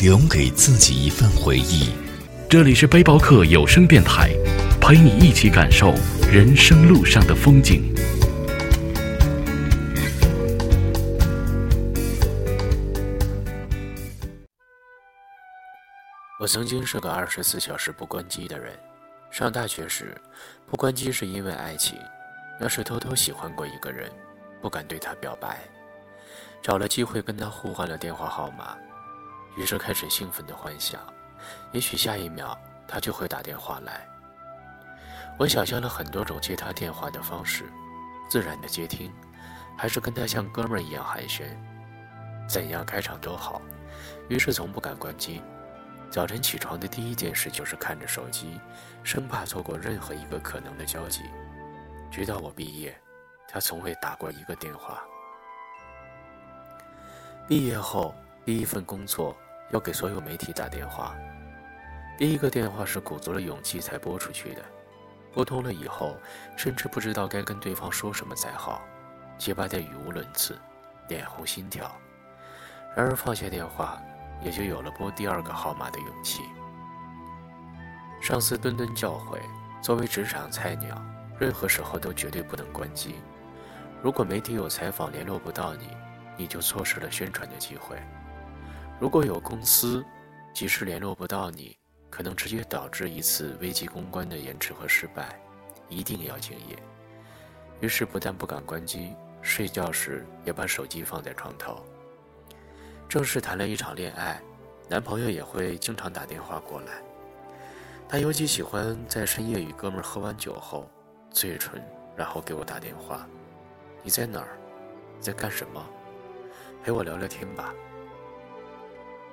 留给自己一份回忆。这里是背包客有声电台，陪你一起感受人生路上的风景。我曾经是个二十四小时不关机的人。上大学时，不关机是因为爱情，那是偷偷喜欢过一个人，不敢对他表白，找了机会跟他互换了电话号码，于是开始兴奋的幻想。也许下一秒他就会打电话来。我想象了很多种接他电话的方式，自然的接听，还是跟他像哥们儿一样寒暄，怎样开场都好。于是从不敢关机。早晨起床的第一件事就是看着手机，生怕错过任何一个可能的交集。直到我毕业，他从未打过一个电话。毕业后第一份工作要给所有媒体打电话。第一个电话是鼓足了勇气才拨出去的，拨通了以后，甚至不知道该跟对方说什么才好，结巴得语无伦次，脸红心跳。然而放下电话，也就有了拨第二个号码的勇气。上司谆谆教诲，作为职场菜鸟，任何时候都绝对不能关机。如果媒体有采访联络不到你，你就错失了宣传的机会；如果有公司及时联络不到你，可能直接导致一次危机公关的延迟和失败，一定要敬业。于是不但不敢关机，睡觉时也把手机放在床头。正式谈了一场恋爱，男朋友也会经常打电话过来。他尤其喜欢在深夜与哥们喝完酒后醉醺，然后给我打电话：“你在哪儿？在干什么？陪我聊聊天吧。”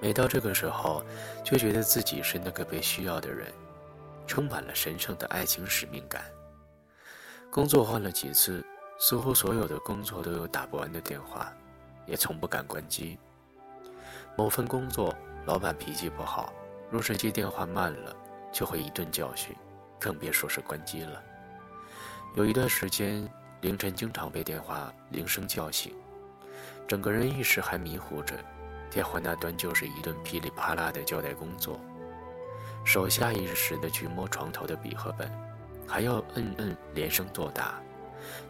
每到这个时候，就觉得自己是那个被需要的人，充满了神圣的爱情使命感。工作换了几次，似乎所有的工作都有打不完的电话，也从不敢关机。某份工作，老板脾气不好，若是接电话慢了，就会一顿教训，更别说是关机了。有一段时间，凌晨经常被电话铃声叫醒，整个人意识还迷糊着。电话那端就是一顿噼里啪啦的交代工作，手下意识的去摸床头的笔和本，还要摁摁连声作答，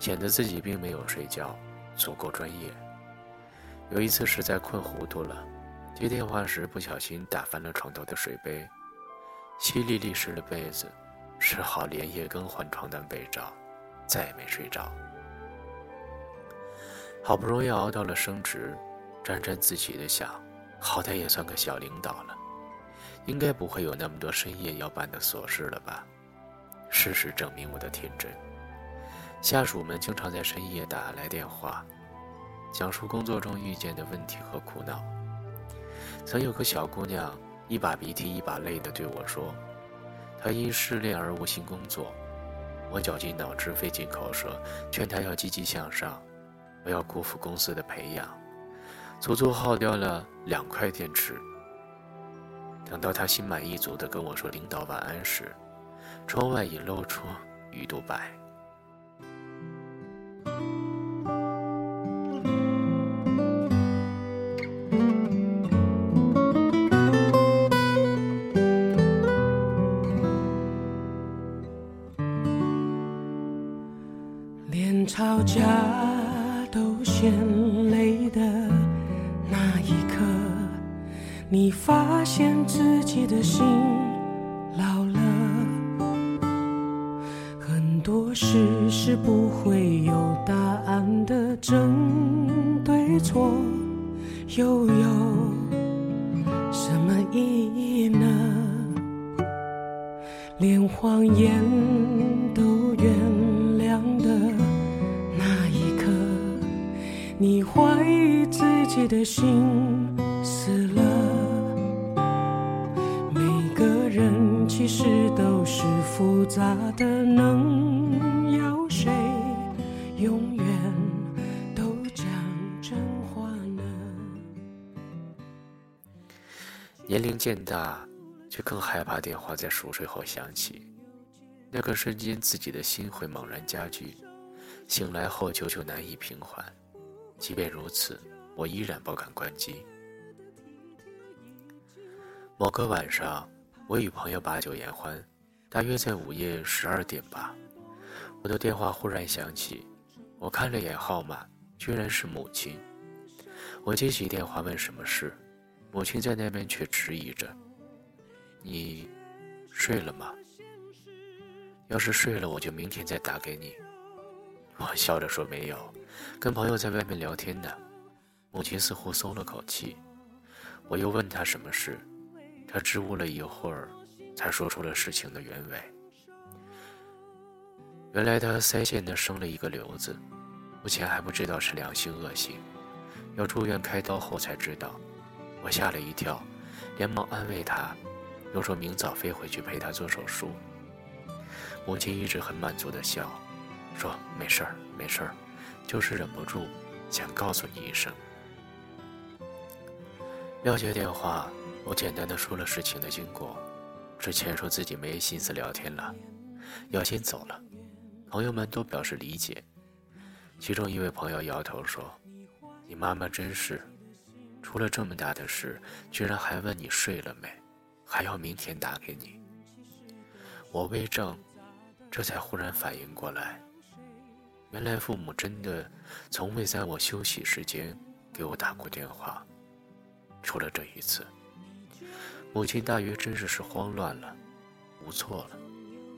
显得自己并没有睡觉，足够专业。有一次实在困糊涂了，接电话时不小心打翻了床头的水杯，淅沥沥湿了被子，只好连夜更换床单被罩，再也没睡着。好不容易熬到了升职。沾沾自喜的想，好歹也算个小领导了，应该不会有那么多深夜要办的琐事了吧？事实证明我的天真。下属们经常在深夜打来电话，讲述工作中遇见的问题和苦恼。曾有个小姑娘一把鼻涕一把泪的对我说，她因失恋而无心工作。我绞尽脑汁费尽口舌劝她要积极向上，不要辜负公司的培养。足足耗掉了两块电池。等到他心满意足地跟我说“领导晚安”时，窗外已露出鱼肚白。连吵架都嫌累的。你发现自己的心老了，很多事是不会有答案的，争对错又有什么意义呢？连谎言都原谅的那一刻，你怀疑自己的心咋的能有谁永远都讲真话呢？年龄渐大却更害怕电话在熟睡后响起。那个瞬间自己的心会猛然加剧醒来后久久难以平缓。即便如此我依然不敢关机。某个晚上我与朋友把酒言欢大约在午夜十二点吧，我的电话忽然响起。我看了眼号码，居然是母亲。我接起电话问什么事，母亲在那边却迟疑着：“你睡了吗？要是睡了，我就明天再打给你。”我笑着说：“没有，跟朋友在外面聊天呢。”母亲似乎松了口气。我又问她什么事，她支吾了一会儿，才说出了事情的原委。原来他腮腺的生了一个瘤子，目前还不知道是良性恶性，要住院开刀后才知道。我吓了一跳，连忙安慰他，又说明早飞回去陪他做手术。母亲一直很满足的笑，说没事儿没事儿，就是忍不住想告诉你一声。撂接电话，我简单的说了事情的经过，之前说自己没心思聊天了，要先走了。朋友们都表示理解，其中一位朋友摇头说：“你妈妈真是，出了这么大的事，居然还问你睡了没，还要明天打给你。”我微怔，这才忽然反应过来，原来父母真的从未在我休息时间给我打过电话，除了这一次。母亲大约真是是慌乱了，无措了。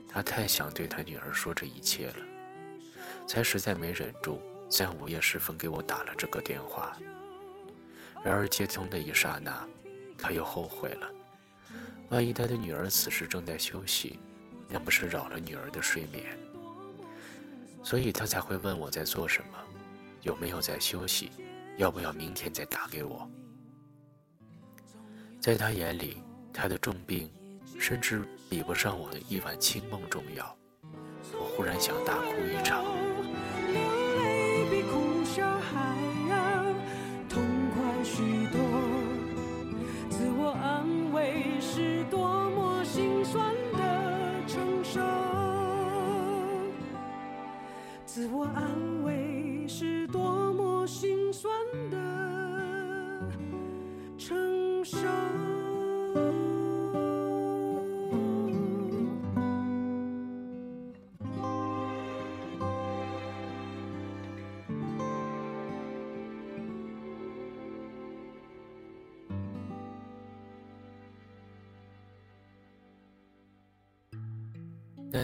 她太想对她女儿说这一切了，才实在没忍住，在午夜时分给我打了这个电话。然而接通的一刹那，他又后悔了。万一他的女儿此时正在休息，那不是扰了女儿的睡眠？所以他才会问我在做什么，有没有在休息，要不要明天再打给我。在他眼里，他的重病。甚至比不上我的一碗清梦重要。我忽然想大哭一场。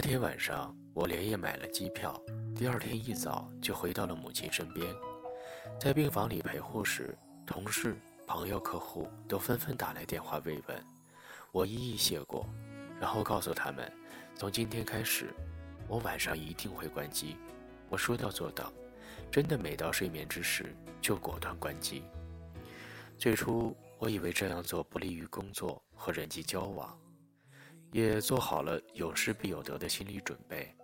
那天晚上，我连夜买了机票，第二天一早就回到了母亲身边。在病房里陪护时，同事、朋友、客户都纷纷打来电话慰问，我一一谢过，然后告诉他们，从今天开始，我晚上一定会关机。我说到做到，真的每到睡眠之时就果断关机。最初我以为这样做不利于工作和人际交往。也做好了有失必有得的心理准备，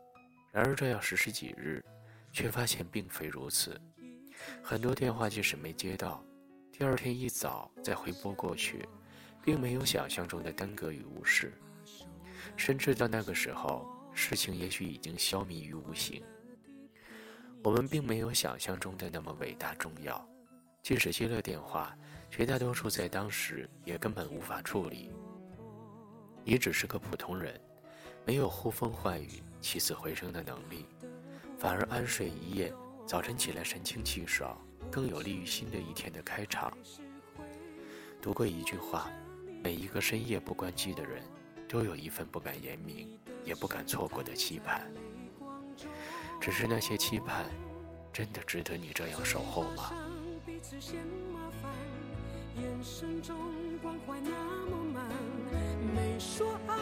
然而这样实施几日，却发现并非如此。很多电话即使没接到，第二天一早再回拨过去，并没有想象中的耽搁与无视，甚至到那个时候，事情也许已经消弭于无形。我们并没有想象中的那么伟大重要，即使接了电话，绝大多数在当时也根本无法处理。你只是个普通人，没有呼风唤雨、起死回生的能力，反而安睡一夜，早晨起来神清气爽，更有利于新的一天的开场。读过一句话：每一个深夜不关机的人，都有一份不敢言明、也不敢错过的期盼。只是那些期盼，真的值得你这样守候吗？你说爱，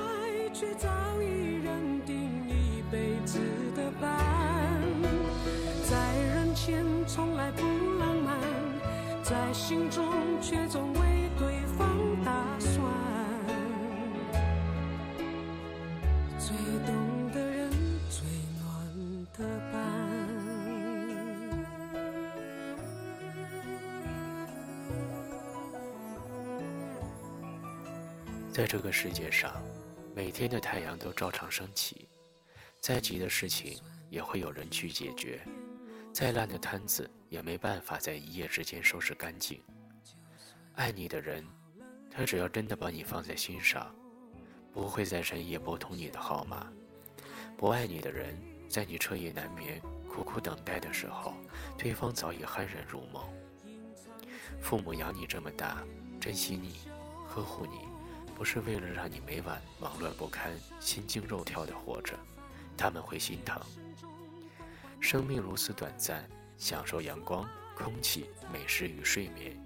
却早已认定一辈子的伴。在人前从来不浪漫，在心中却总在这个世界上，每天的太阳都照常升起，再急的事情也会有人去解决，再烂的摊子也没办法在一夜之间收拾干净。爱你的人，他只要真的把你放在心上，不会在深夜拨通你的号码；不爱你的人，在你彻夜难眠、苦苦等待的时候，对方早已酣然入梦。父母养你这么大，珍惜你，呵护你。不是为了让你每晚忙乱不堪、心惊肉跳的活着，他们会心疼。生命如此短暂，享受阳光、空气、美食与睡眠，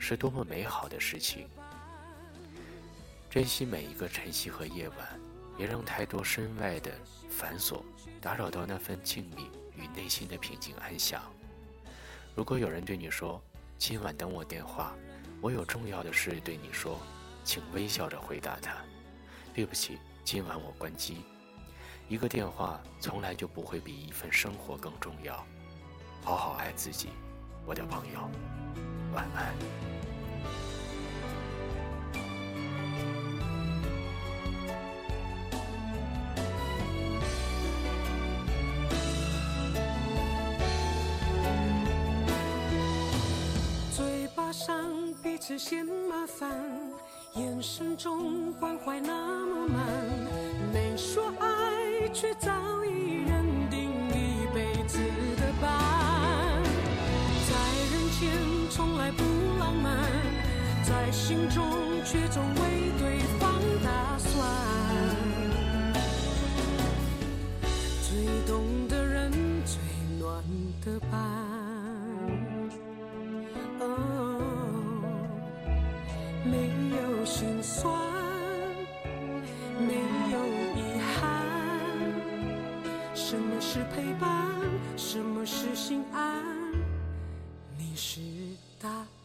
是多么美好的事情。珍惜每一个晨曦和夜晚，别让太多身外的繁琐打扰到那份静谧与内心的平静安详。如果有人对你说：“今晚等我电话，我有重要的事对你说。”请微笑着回答他：“对不起，今晚我关机。”一个电话从来就不会比一份生活更重要。好好爱自己，我的朋友，晚安。嘴巴上彼此嫌麻烦。眼神中关怀那么满，没说爱，却早已认定一辈子的伴。在人前从来不浪漫，在心中却总为对方打算。是陪伴？什么是心安？你是答案。